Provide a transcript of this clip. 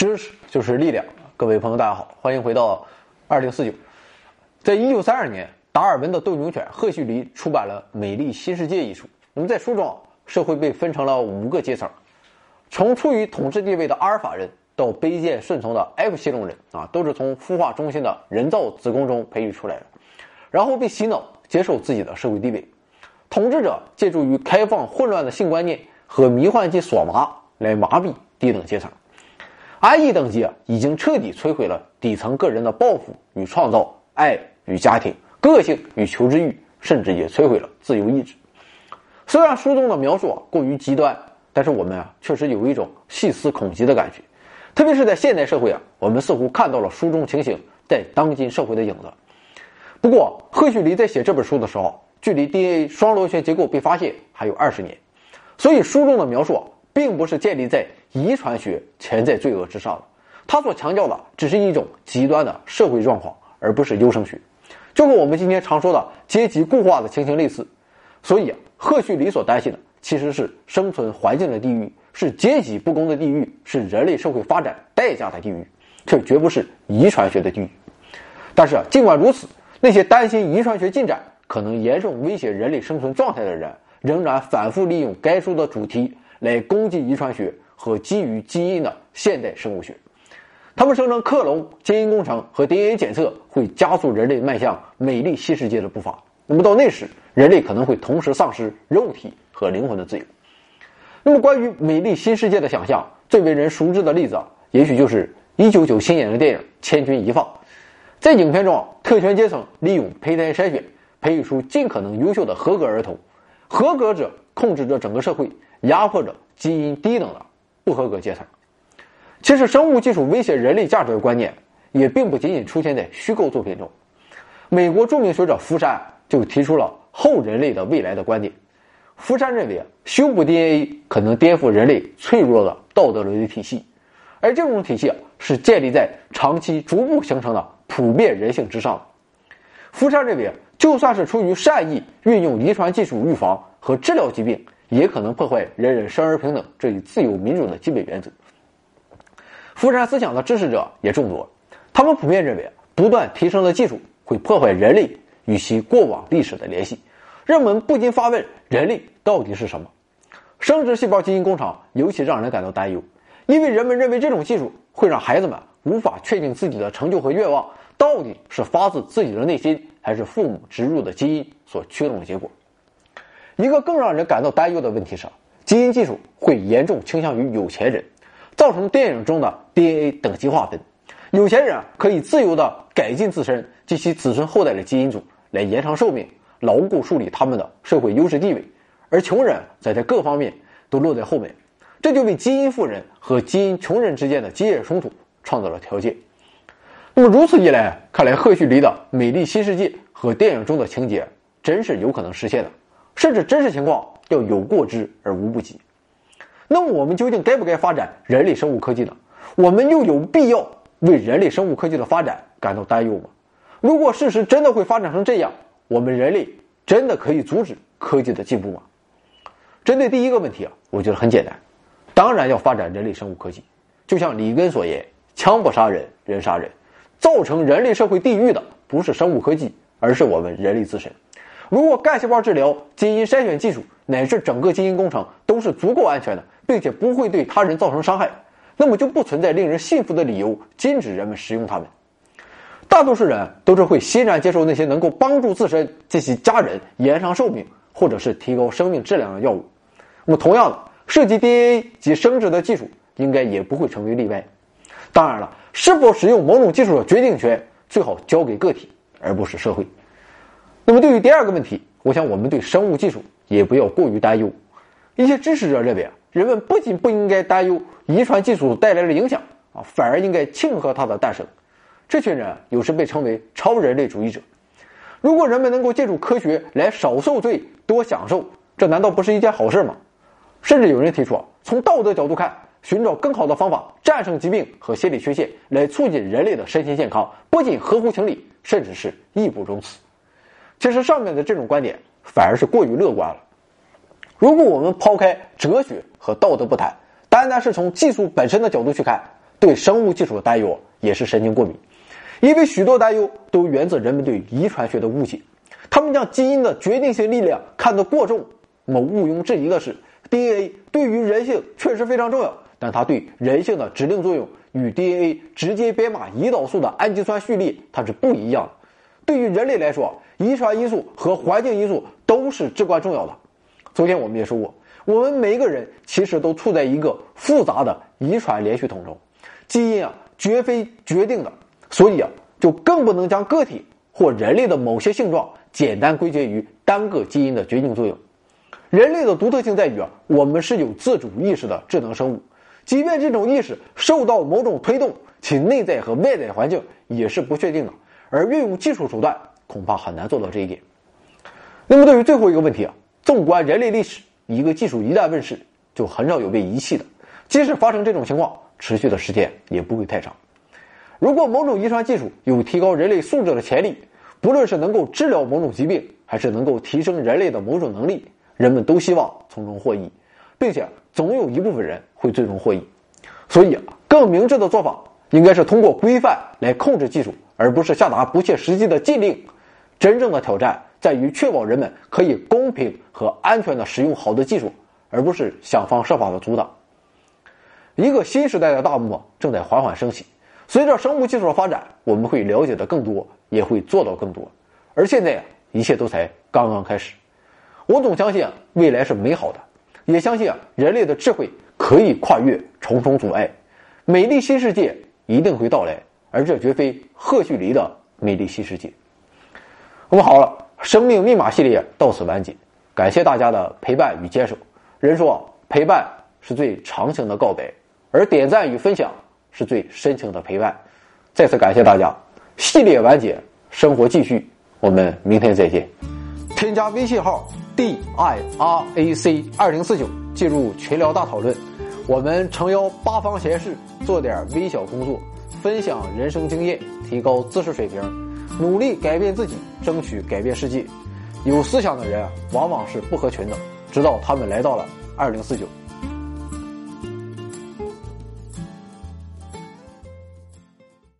知识就是力量。各位朋友，大家好，欢迎回到二零四九。在一九三二年，达尔文的斗牛犬赫胥黎出版了《美丽新世界》一书。那么在书中，社会被分成了五个阶层，从处于统治地位的阿尔法人到卑贱顺从的 F 系统人啊，都是从孵化中心的人造子宫中培育出来的，然后被洗脑接受自己的社会地位。统治者借助于开放混乱的性观念和迷幻剂索麻来麻痹低等阶层。安逸等级啊，已经彻底摧毁了底层个人的抱负与创造、爱与家庭、个性与求知欲，甚至也摧毁了自由意志。虽然书中的描述啊过于极端，但是我们啊确实有一种细思恐极的感觉。特别是在现代社会啊，我们似乎看到了书中情形在当今社会的影子。不过，赫胥黎在写这本书的时候，距离 DNA 双螺旋结构被发现还有二十年，所以书中的描述啊，并不是建立在。遗传学潜在罪恶之上的，他所强调的只是一种极端的社会状况，而不是优生学，就和我们今天常说的阶级固化的情形类似。所以啊，赫胥黎所担心的其实是生存环境的地狱，是阶级不公的地狱，是人类社会发展代价的地狱，却绝不是遗传学的地狱。但是啊，尽管如此，那些担心遗传学进展可能严重威胁人类生存状态的人，仍然反复利用该书的主题来攻击遗传学。和基于基因的现代生物学，他们声称克隆、基因工程和 DNA 检测会加速人类迈向美丽新世界的步伐。那么到那时，人类可能会同时丧失肉体和灵魂的自由。那么关于美丽新世界的想象，最为人熟知的例子，也许就是1997年的电影《千钧一发》。在影片中，特权阶层利用胚胎筛选培育出尽可能优秀的合格儿童，合格者控制着整个社会，压迫着基因低等的。不合格阶层。其实，生物技术威胁人类价值的观念也并不仅仅出现在虚构作品中。美国著名学者福山就提出了后人类的未来的观点。福山认为，修补 DNA 可能颠覆人类脆弱的道德伦理体系，而这种体系，是建立在长期逐步形成的普遍人性之上。福山认为，就算是出于善意运用遗传技术预防和治疗疾病。也可能破坏人人生而平等这一自由民主的基本原则。福山思想的支持者也众多，他们普遍认为，不断提升的技术会破坏人类与其过往历史的联系，让我们不禁发问：人类到底是什么？生殖细胞基因工厂尤其让人感到担忧，因为人们认为这种技术会让孩子们无法确定自己的成就和愿望到底是发自自己的内心，还是父母植入的基因所驱动的结果。一个更让人感到担忧的问题是，基因技术会严重倾向于有钱人，造成电影中的 DNA 等级划分。有钱人可以自由地改进自身及其子孙后代的基因组，来延长寿命，牢固树立他们的社会优势地位；而穷人则在各方面都落在后面，这就为基因富人和基因穷人之间的激烈冲突创造了条件。那么如此一来，看来赫胥黎的《美丽新世界》和电影中的情节真是有可能实现的。甚至真实情况要有过之而无不及。那么，我们究竟该不该发展人类生物科技呢？我们又有必要为人类生物科技的发展感到担忧吗？如果事实真的会发展成这样，我们人类真的可以阻止科技的进步吗？针对第一个问题啊，我觉得很简单，当然要发展人类生物科技。就像里根所言：“枪不杀人，人杀人。”造成人类社会地狱的不是生物科技，而是我们人类自身。如果干细胞治疗、基因筛选技术乃至整个基因工程都是足够安全的，并且不会对他人造成伤害，那么就不存在令人信服的理由禁止人们使用它们。大多数人都是会欣然接受那些能够帮助自身及其家人延长寿命或者是提高生命质量的药物。那么，同样的，涉及 DNA 及生殖的技术应该也不会成为例外。当然了，是否使用某种技术的决定权最好交给个体，而不是社会。那么，对于第二个问题，我想我们对生物技术也不要过于担忧。一些支持者认为啊，人们不仅不应该担忧遗传技术带来的影响啊，反而应该庆贺它的诞生。这群人有时被称为超人类主义者。如果人们能够借助科学来少受罪、多享受，这难道不是一件好事吗？甚至有人提出啊，从道德角度看，寻找更好的方法战胜疾病和心理缺陷，来促进人类的身心健康，不仅合乎情理，甚至是义不容辞。其实上面的这种观点反而是过于乐观了。如果我们抛开哲学和道德不谈，单单是从技术本身的角度去看，对生物技术的担忧也是神经过敏，因为许多担忧都源自人们对遗传学的误解，他们将基因的决定性力量看得过重。那么毋庸置疑的是，DNA 对于人性确实非常重要，但它对人性的指令作用与 DNA 直接编码胰岛素的氨基酸序列它是不一样的。对于人类来说，遗传因素和环境因素都是至关重要的。昨天我们也说过，我们每一个人其实都处在一个复杂的遗传连续统中，基因啊绝非决定的，所以啊就更不能将个体或人类的某些性状简单归结于单个基因的决定作用。人类的独特性在于啊，我们是有自主意识的智能生物，即便这种意识受到某种推动，其内在和外在环境也是不确定的。而运用技术手段，恐怕很难做到这一点。那么，对于最后一个问题啊，纵观人类历史，一个技术一旦问世，就很少有被遗弃的。即使发生这种情况，持续的时间也不会太长。如果某种遗传技术有提高人类素质的潜力，不论是能够治疗某种疾病，还是能够提升人类的某种能力，人们都希望从中获益，并且总有一部分人会最终获益。所以，更明智的做法应该是通过规范来控制技术。而不是下达不切实际的禁令，真正的挑战在于确保人们可以公平和安全的使用好的技术，而不是想方设法的阻挡。一个新时代的大幕正在缓缓升起，随着生物技术的发展，我们会了解的更多，也会做到更多。而现在啊，一切都才刚刚开始。我总相信未来是美好的，也相信啊，人类的智慧可以跨越重重阻碍，美丽新世界一定会到来。而这绝非赫胥黎的美丽新世界。我们好了，生命密码系列到此完结，感谢大家的陪伴与坚守。人说，陪伴是最长情的告白，而点赞与分享是最深情的陪伴。再次感谢大家，系列完结，生活继续，我们明天再见。添加微信号 d i r a c 二零四九，进入群聊大讨论，我们诚邀八方贤士做点微小工作。分享人生经验，提高知识水平，努力改变自己，争取改变世界。有思想的人往往是不合群的，直到他们来到了二零四九。